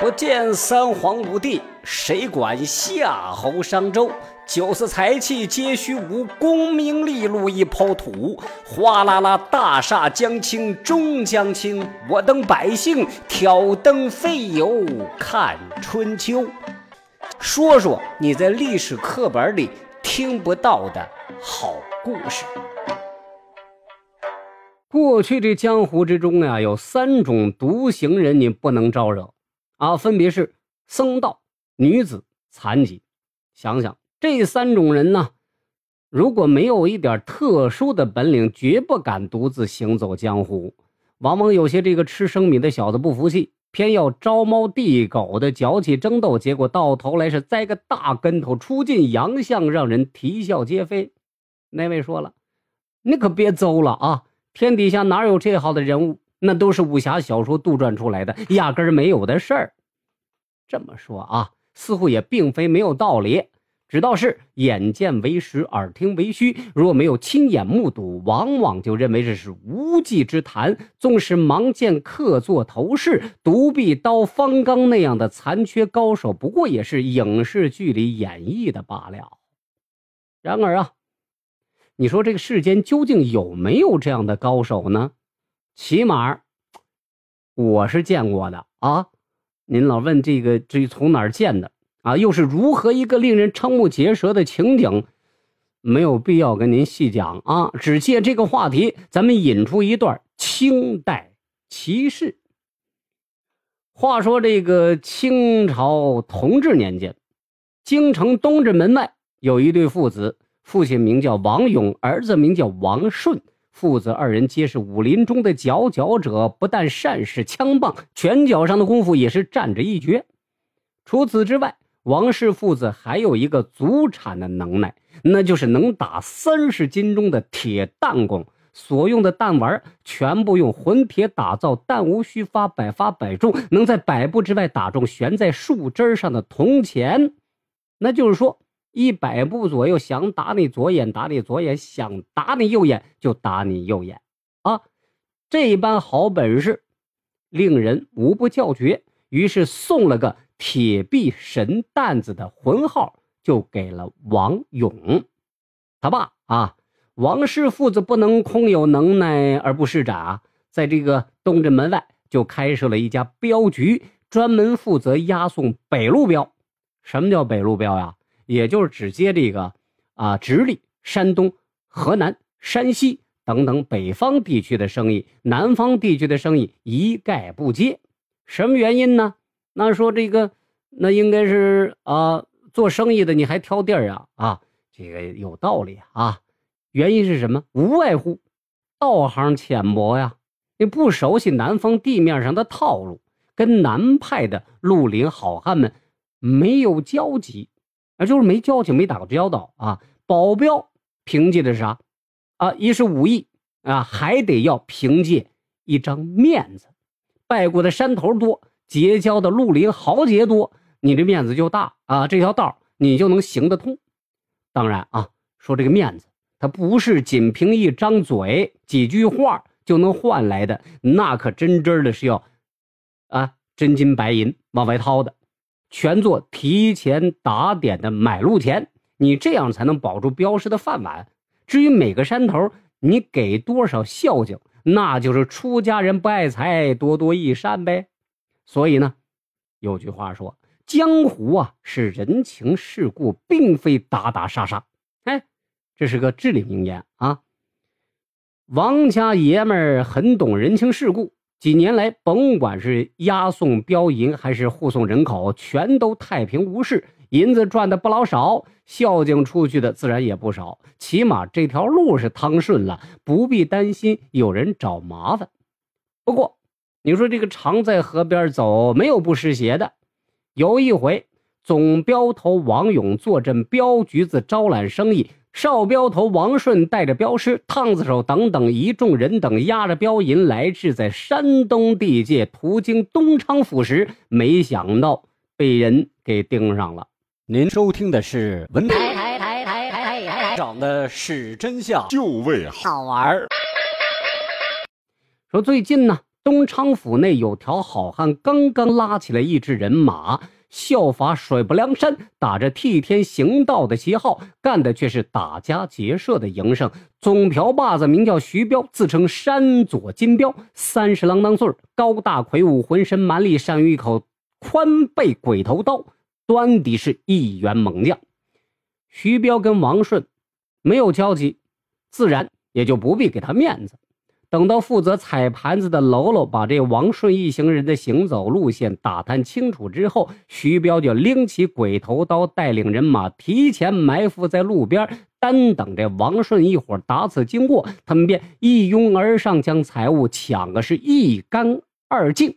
不见三皇五帝，谁管夏侯商周？九色财气皆虚无，功名利禄一抛土。哗啦啦，大厦将倾终将倾，我等百姓挑灯费油看春秋。说说你在历史课本里听不到的好故事。过去这江湖之中呀，有三种独行人，你不能招惹啊，分别是僧道、女子、残疾。想想。这三种人呢，如果没有一点特殊的本领，绝不敢独自行走江湖。往往有些这个吃生米的小子不服气，偏要招猫递狗的搅起争斗，结果到头来是栽个大跟头，出尽洋相，让人啼笑皆非。那位说了：“你可别走了啊！天底下哪有这号的人物？那都是武侠小说杜撰出来的，压根儿没有的事儿。”这么说啊，似乎也并非没有道理。只道是眼见为实，耳听为虚。若没有亲眼目睹，往往就认为这是无稽之谈。纵使盲见客做头饰、独臂刀方刚那样的残缺高手，不过也是影视剧里演绎的罢了。然而啊，你说这个世间究竟有没有这样的高手呢？起码我是见过的啊。您老问这个，至于从哪儿见的？啊，又是如何一个令人瞠目结舌的情景？没有必要跟您细讲啊，只借这个话题，咱们引出一段清代奇事。话说这个清朝同治年间，京城东直门外有一对父子，父亲名叫王勇，儿子名叫王顺，父子二人皆是武林中的佼佼者，不但善使枪棒，拳脚上的功夫也是占着一绝。除此之外，王氏父子还有一个祖产的能耐，那就是能打三十斤重的铁弹弓。所用的弹丸全部用混铁打造，弹无虚发，百发百中，能在百步之外打中悬在树枝上的铜钱。那就是说，一百步左右，想打你左眼打你左眼，想打你右眼就打你右眼。啊，这般好本事，令人无不叫绝。于是送了个。铁臂神担子的魂号就给了王勇，他爸啊，王氏父子不能空有能耐而不施展啊，在这个东镇门外就开设了一家镖局，专门负责押送北路镖。什么叫北路镖呀？也就是只接这个啊，直隶、山东、河南、山西等等北方地区的生意，南方地区的生意一概不接。什么原因呢？那说这个，那应该是啊，做生意的你还挑地儿啊啊，这个有道理啊。原因是什么？无外乎道行浅薄呀，你不熟悉南方地面上的套路，跟南派的绿林好汉们没有交集啊，就是没交情，没打过交道啊。保镖凭借的是啥啊？一是武艺啊，还得要凭借一张面子，拜过的山头多。结交的绿林豪杰多，你这面子就大啊！这条道你就能行得通。当然啊，说这个面子，它不是仅凭一张嘴、几句话就能换来的，那可真真的是要啊真金白银往外掏的，全做提前打点的买路钱。你这样才能保住镖师的饭碗。至于每个山头你给多少孝敬，那就是出家人不爱财，多多益善呗。所以呢，有句话说：“江湖啊是人情世故，并非打打杀杀。”哎，这是个至理名言啊。王家爷们儿很懂人情世故，几年来，甭管是押送镖银还是护送人口，全都太平无事，银子赚的不老少，孝敬出去的自然也不少。起码这条路是趟顺了，不必担心有人找麻烦。不过，你说这个常在河边走，没有不湿鞋的。有一回，总镖头王勇坐镇镖局子招揽生意，少镖头王顺带着镖师、烫子手等等一众人等，押着镖银来至在山东地界，途经东昌府时，没想到被人给盯上了。您收听的是文台台台台台台长的是真相，就为好玩说最近呢。东昌府内有条好汉刚刚拉起了一支人马，效法水泊梁山，打着替天行道的旗号，干的却是打家劫舍的营生。总瓢把子名叫徐彪，自称山左金彪，三十郎当岁高大魁梧，浑身蛮力，善于一口宽背鬼头刀，端的是一员猛将。徐彪跟王顺没有交集，自然也就不必给他面子。等到负责踩盘子的喽喽把这王顺一行人的行走路线打探清楚之后，徐彪就拎起鬼头刀，带领人马提前埋伏在路边，单等这王顺一伙打此经过，他们便一拥而上，将财物抢个是一干二净。